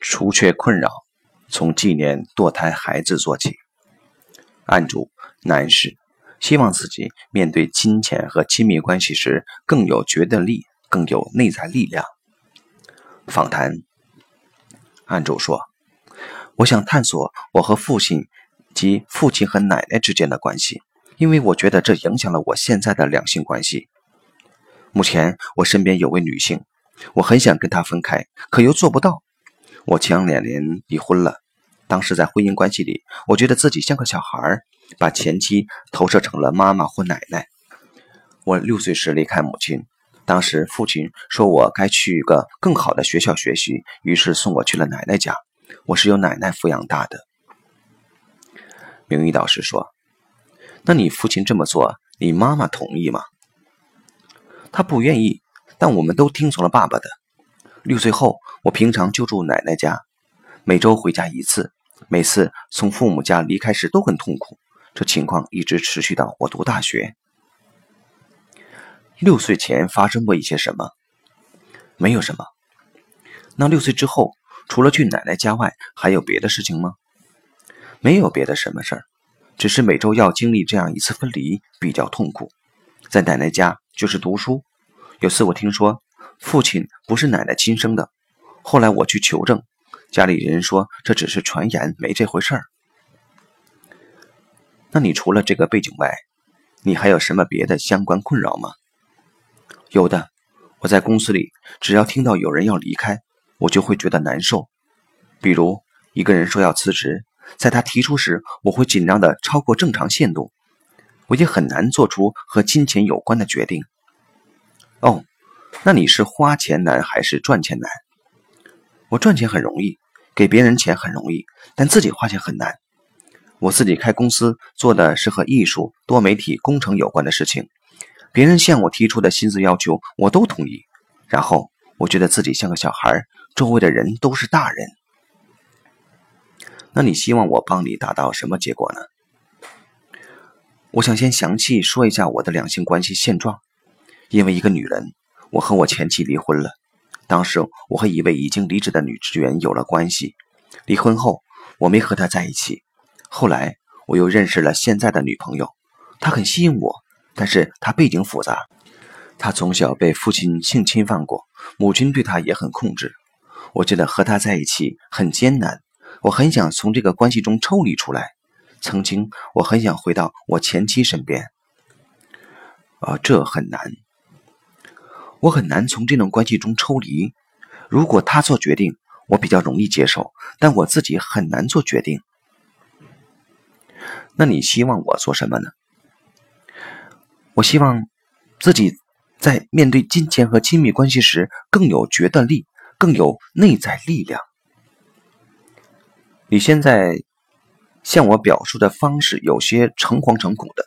除却困扰，从纪念堕胎孩子做起。案主男士希望自己面对金钱和亲密关系时更有决断力，更有内在力量。访谈。案主说：“我想探索我和父亲及父亲和奶奶之间的关系，因为我觉得这影响了我现在的两性关系。目前我身边有位女性，我很想跟她分开，可又做不到。我前两年离婚了，当时在婚姻关系里，我觉得自己像个小孩，把前妻投射成了妈妈或奶奶。我六岁时离开母亲。”当时父亲说我该去一个更好的学校学习，于是送我去了奶奶家。我是由奶奶抚养大的。名誉导师说：“那你父亲这么做，你妈妈同意吗？”他不愿意，但我们都听从了爸爸的。六岁后，我平常就住奶奶家，每周回家一次。每次从父母家离开时都很痛苦，这情况一直持续到我读大学。六岁前发生过一些什么？没有什么。那六岁之后，除了去奶奶家外，还有别的事情吗？没有别的什么事儿，只是每周要经历这样一次分离，比较痛苦。在奶奶家就是读书。有次我听说父亲不是奶奶亲生的，后来我去求证，家里人说这只是传言，没这回事儿。那你除了这个背景外，你还有什么别的相关困扰吗？有的，我在公司里，只要听到有人要离开，我就会觉得难受。比如一个人说要辞职，在他提出时，我会紧张的超过正常限度，我也很难做出和金钱有关的决定。哦，那你是花钱难还是赚钱难？我赚钱很容易，给别人钱很容易，但自己花钱很难。我自己开公司做的是和艺术、多媒体、工程有关的事情。别人向我提出的薪资要求，我都同意。然后我觉得自己像个小孩，周围的人都是大人。那你希望我帮你达到什么结果呢？我想先详细说一下我的两性关系现状。因为一个女人，我和我前妻离婚了。当时我和一位已经离职的女职员有了关系。离婚后，我没和她在一起。后来我又认识了现在的女朋友，她很吸引我。但是她背景复杂，她从小被父亲性侵犯过，母亲对她也很控制。我觉得和他在一起很艰难，我很想从这个关系中抽离出来。曾经我很想回到我前妻身边，啊，这很难，我很难从这种关系中抽离。如果他做决定，我比较容易接受，但我自己很难做决定。那你希望我做什么呢？我希望自己在面对金钱和亲密关系时更有决断力，更有内在力量。你现在向我表述的方式有些诚惶诚恐的，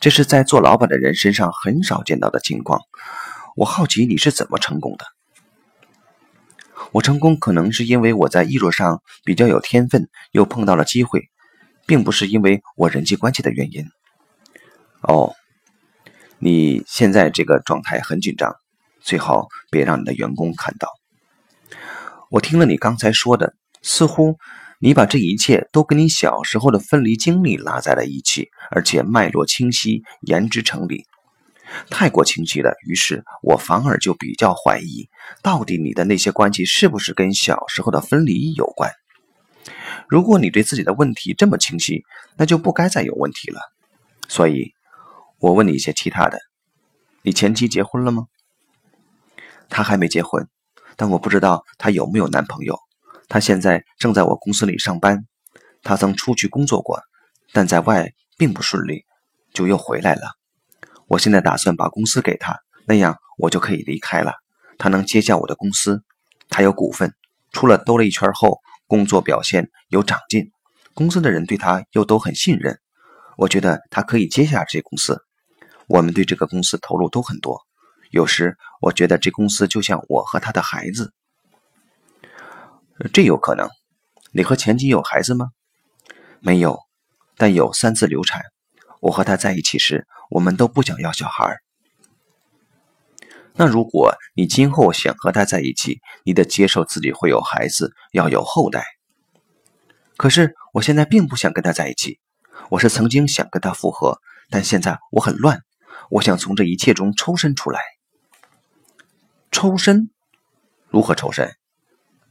这是在做老板的人身上很少见到的情况。我好奇你是怎么成功的？我成功可能是因为我在艺术上比较有天分，又碰到了机会，并不是因为我人际关系的原因。哦。你现在这个状态很紧张，最好别让你的员工看到。我听了你刚才说的，似乎你把这一切都跟你小时候的分离经历拉在了一起，而且脉络清晰，言之成理，太过清晰了。于是我反而就比较怀疑，到底你的那些关系是不是跟小时候的分离有关？如果你对自己的问题这么清晰，那就不该再有问题了。所以。我问你一些其他的，你前妻结婚了吗？她还没结婚，但我不知道她有没有男朋友。她现在正在我公司里上班，她曾出去工作过，但在外并不顺利，就又回来了。我现在打算把公司给他，那样我就可以离开了，他能接下我的公司。他有股份，出了兜了一圈后，工作表现有长进，公司的人对他又都很信任，我觉得他可以接下这公司。我们对这个公司投入都很多，有时我觉得这公司就像我和他的孩子。这有可能。你和前妻有孩子吗？没有，但有三次流产。我和他在一起时，我们都不想要小孩。那如果你今后想和他在一起，你得接受自己会有孩子，要有后代。可是我现在并不想跟他在一起，我是曾经想跟他复合，但现在我很乱，我想从这一切中抽身出来。抽身？如何抽身？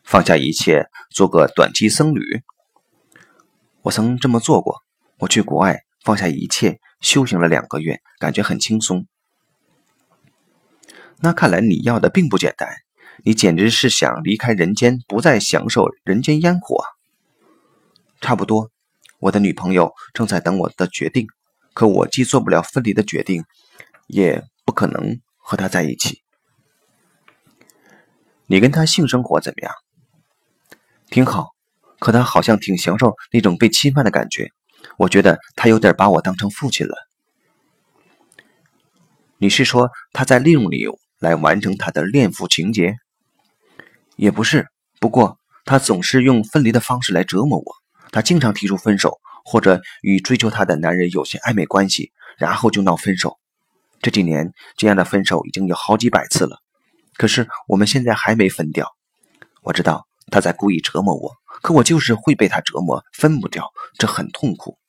放下一切，做个短期僧侣？我曾这么做过，我去国外放下一切，修行了两个月，感觉很轻松。那看来你要的并不简单，你简直是想离开人间，不再享受人间烟火。差不多，我的女朋友正在等我的决定，可我既做不了分离的决定，也不可能和她在一起。你跟她性生活怎么样？挺好，可她好像挺享受那种被侵犯的感觉。我觉得他有点把我当成父亲了。你是说他在利用你？来完成他的恋父情节，也不是。不过他总是用分离的方式来折磨我。他经常提出分手，或者与追求他的男人有些暧昧关系，然后就闹分手。这几年这样的分手已经有好几百次了。可是我们现在还没分掉。我知道他在故意折磨我，可我就是会被他折磨，分不掉，这很痛苦。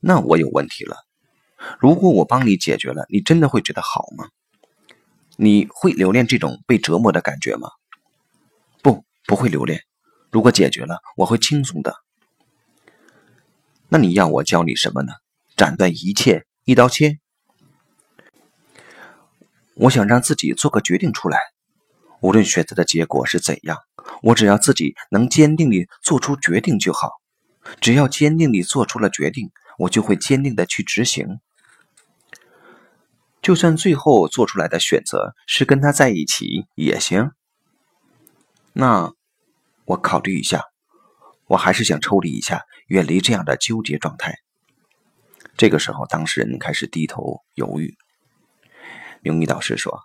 那我有问题了。如果我帮你解决了，你真的会觉得好吗？你会留恋这种被折磨的感觉吗？不，不会留恋。如果解决了，我会轻松的。那你要我教你什么呢？斩断一切，一刀切。我想让自己做个决定出来，无论选择的结果是怎样，我只要自己能坚定地做出决定就好。只要坚定地做出了决定，我就会坚定地去执行。就算最后做出来的选择是跟他在一起也行。那我考虑一下，我还是想抽离一下，远离这样的纠结状态。这个时候，当事人开始低头犹豫。明玉导师说：“，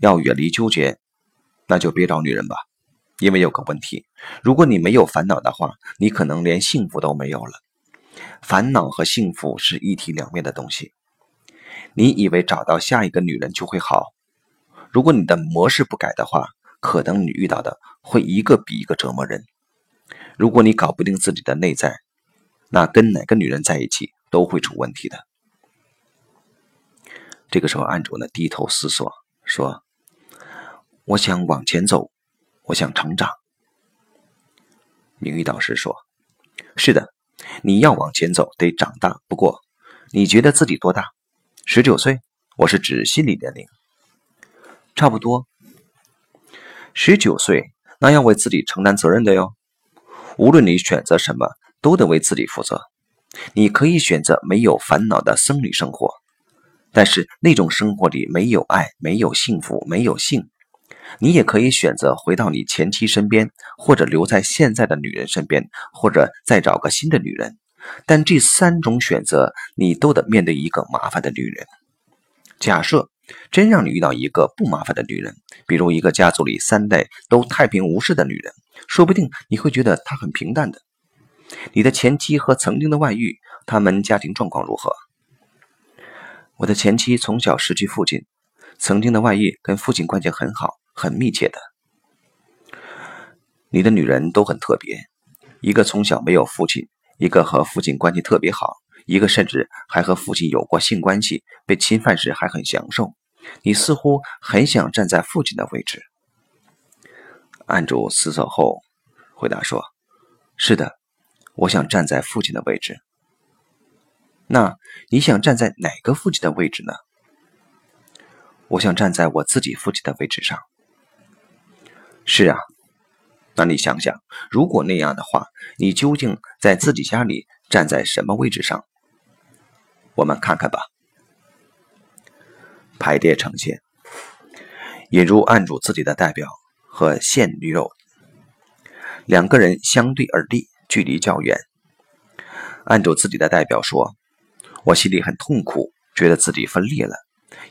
要远离纠结，那就别找女人吧。因为有个问题，如果你没有烦恼的话，你可能连幸福都没有了。烦恼和幸福是一体两面的东西。”你以为找到下一个女人就会好？如果你的模式不改的话，可能你遇到的会一个比一个折磨人。如果你搞不定自己的内在，那跟哪个女人在一起都会出问题的。这个时候，案主呢低头思索，说：“我想往前走，我想成长。”明玉导师说：“是的，你要往前走，得长大。不过，你觉得自己多大？”十九岁，我是指心理年龄，差不多。十九岁，那要为自己承担责任的哟。无论你选择什么，都得为自己负责。你可以选择没有烦恼的僧侣生活，但是那种生活里没有爱，没有幸福，没有性。你也可以选择回到你前妻身边，或者留在现在的女人身边，或者再找个新的女人。但这三种选择，你都得面对一个麻烦的女人。假设真让你遇到一个不麻烦的女人，比如一个家族里三代都太平无事的女人，说不定你会觉得她很平淡的。你的前妻和曾经的外遇，他们家庭状况如何？我的前妻从小失去父亲，曾经的外遇跟父亲关系很好，很密切的。你的女人都很特别，一个从小没有父亲。一个和父亲关系特别好，一个甚至还和父亲有过性关系，被侵犯时还很享受。你似乎很想站在父亲的位置。案主思索后回答说：“是的，我想站在父亲的位置。那你想站在哪个父亲的位置呢？”我想站在我自己父亲的位置上。是啊。那你想想，如果那样的话，你究竟在自己家里站在什么位置上？我们看看吧。排列呈现：引入案主自己的代表和现女友，两个人相对而立，距离较远。案主自己的代表说：“我心里很痛苦，觉得自己分裂了，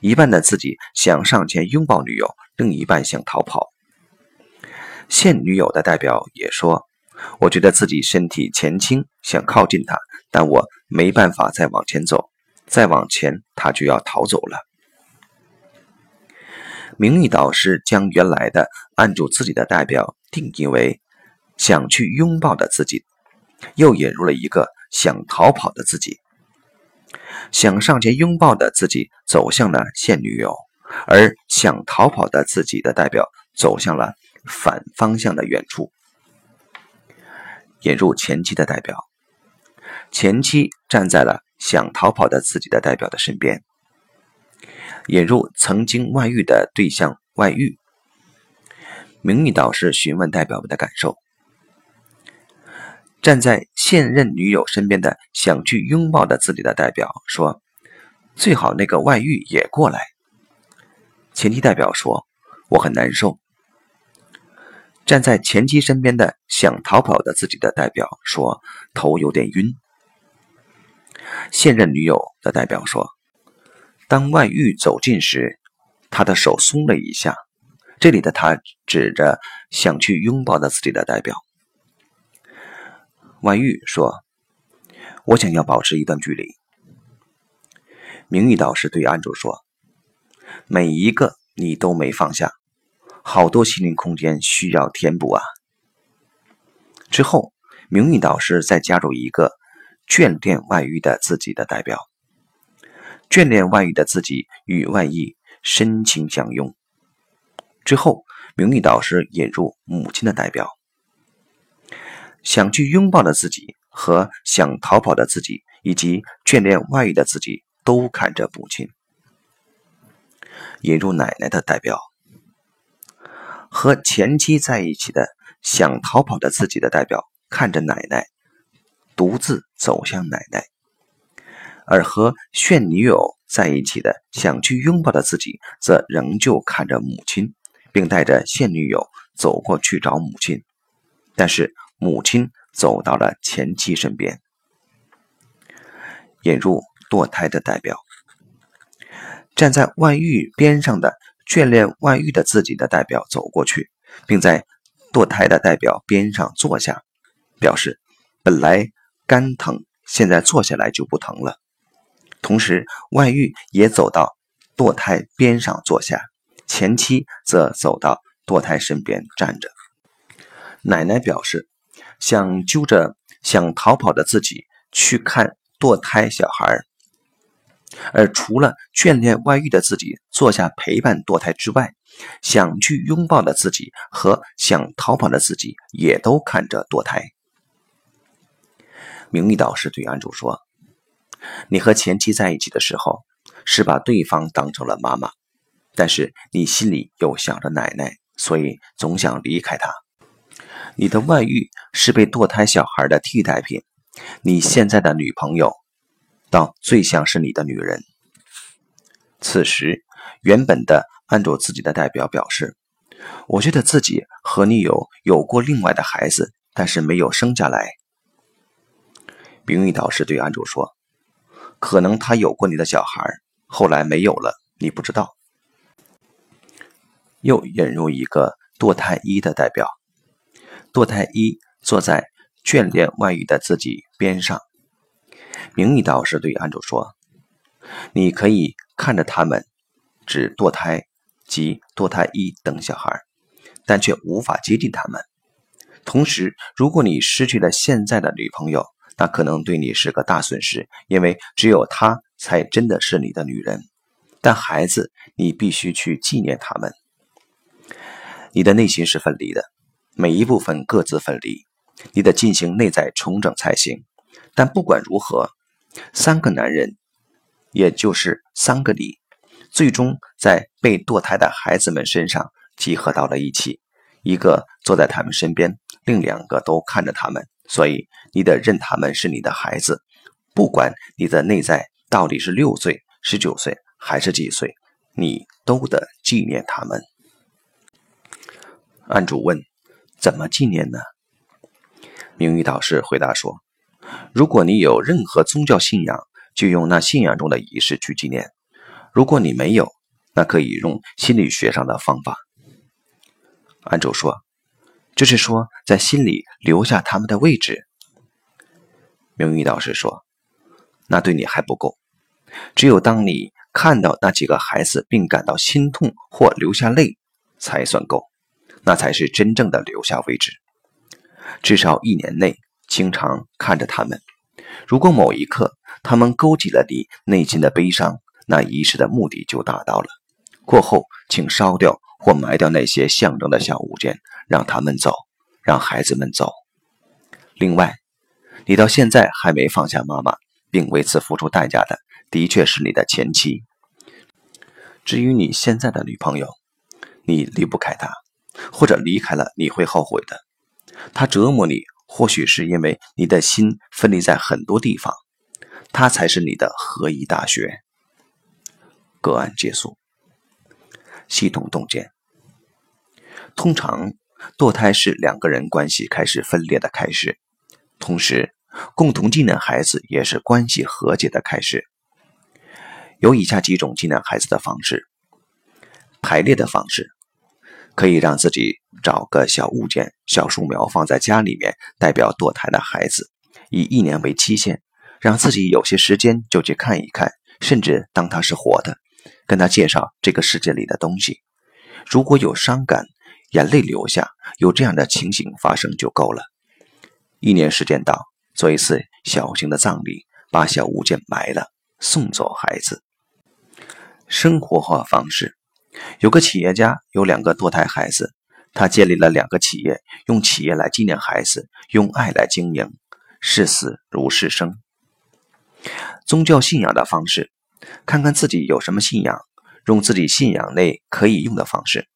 一半的自己想上前拥抱女友，另一半想逃跑。”现女友的代表也说：“我觉得自己身体前倾，想靠近他，但我没办法再往前走，再往前他就要逃走了。”名誉导师将原来的按住自己的代表定义为想去拥抱的自己，又引入了一个想逃跑的自己。想上前拥抱的自己走向了现女友，而想逃跑的自己的代表走向了反方向的远处。引入前妻的代表，前妻站在了想逃跑的自己的代表的身边。引入曾经外遇的对象外遇，名誉导师询问代表们的感受。站在现任女友身边的想去拥抱的自己的代表说：“最好那个外遇也过来。”前妻代表说：“我很难受。”站在前妻身边的想逃跑的自己的代表说：“头有点晕。”现任女友的代表说：“当外遇走近时，他的手松了一下。”这里的他指着想去拥抱的自己的代表。外遇说：“我想要保持一段距离。”名誉导师对安主说：“每一个你都没放下，好多心灵空间需要填补啊。”之后，名誉导师再加入一个眷恋外遇的自己的代表，眷恋外遇的自己与外遇深情相拥。之后，名誉导师引入母亲的代表。想去拥抱的自己和想逃跑的自己，以及眷恋外遇的自己，都看着母亲。引入奶奶的代表，和前妻在一起的想逃跑的自己的代表，看着奶奶，独自走向奶奶；而和现女友在一起的想去拥抱的自己，则仍旧看着母亲，并带着现女友走过去找母亲，但是。母亲走到了前妻身边，引入堕胎的代表，站在外遇边上的眷恋外遇的自己的代表走过去，并在堕胎的代表边上坐下，表示本来肝疼，现在坐下来就不疼了。同时，外遇也走到堕胎边上坐下，前妻则走到堕胎身边站着。奶奶表示。想揪着想逃跑的自己去看堕胎小孩，而除了眷恋外遇的自己坐下陪伴堕胎之外，想去拥抱的自己和想逃跑的自己也都看着堕胎。明玉导师对安主说：“你和前妻在一起的时候，是把对方当成了妈妈，但是你心里又想着奶奶，所以总想离开她。”你的外遇是被堕胎小孩的替代品，你现在的女朋友，到最像是你的女人。此时，原本的按住自己的代表表示：“我觉得自己和女友有过另外的孩子，但是没有生下来。”名誉导师对安主说：“可能他有过你的小孩，后来没有了，你不知道。”又引入一个堕胎一的代表。堕胎一坐在眷恋外遇的自己边上，名誉导师对安主说：“你可以看着他们，指堕胎及堕胎一等小孩，但却无法接近他们。同时，如果你失去了现在的女朋友，那可能对你是个大损失，因为只有她才真的是你的女人。但孩子，你必须去纪念他们。你的内心是分离的。”每一部分各自分离，你得进行内在重整才行。但不管如何，三个男人，也就是三个你，最终在被堕胎的孩子们身上集合到了一起。一个坐在他们身边，另两个都看着他们。所以你得认他们是你的孩子，不管你的内在到底是六岁、十九岁还是几岁，你都得纪念他们。案主问。怎么纪念呢？名誉导师回答说：“如果你有任何宗教信仰，就用那信仰中的仪式去纪念；如果你没有，那可以用心理学上的方法。”安主说：“这是说在心里留下他们的位置。”明玉导师说：“那对你还不够，只有当你看到那几个孩子并感到心痛或流下泪才算够，那才是真正的留下位置。至少一年内，经常看着他们。如果某一刻他们勾起了你内心的悲伤，那仪式的目的就达到了。过后，请烧掉或埋掉那些象征的小物件，让他们走，让孩子们走。另外，你到现在还没放下妈妈，并为此付出代价的，的确是你的前妻。至于你现在的女朋友，你离不开她，或者离开了你会后悔的。她折磨你，或许是因为你的心分离在很多地方，它才是你的合一大学。个案结束。系统洞见。通常，堕胎是两个人关系开始分裂的开始，同时，共同纪念孩子也是关系和解的开始。有以下几种纪念孩子的方式：排列的方式，可以让自己找个小物件、小树苗放在家里面，代表堕胎的孩子，以一年为期限，让自己有些时间就去看一看，甚至当他是活的。跟他介绍这个世界里的东西，如果有伤感，眼泪流下，有这样的情形发生就够了。一年时间到，做一次小型的葬礼，把小物件埋了，送走孩子。生活化方式，有个企业家有两个堕胎孩子，他建立了两个企业，用企业来纪念孩子，用爱来经营，视死如是生。宗教信仰的方式。看看自己有什么信仰，用自己信仰内可以用的方式。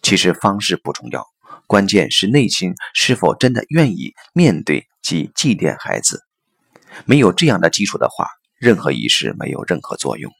其实方式不重要，关键是内心是否真的愿意面对及祭奠孩子。没有这样的基础的话，任何仪式没有任何作用。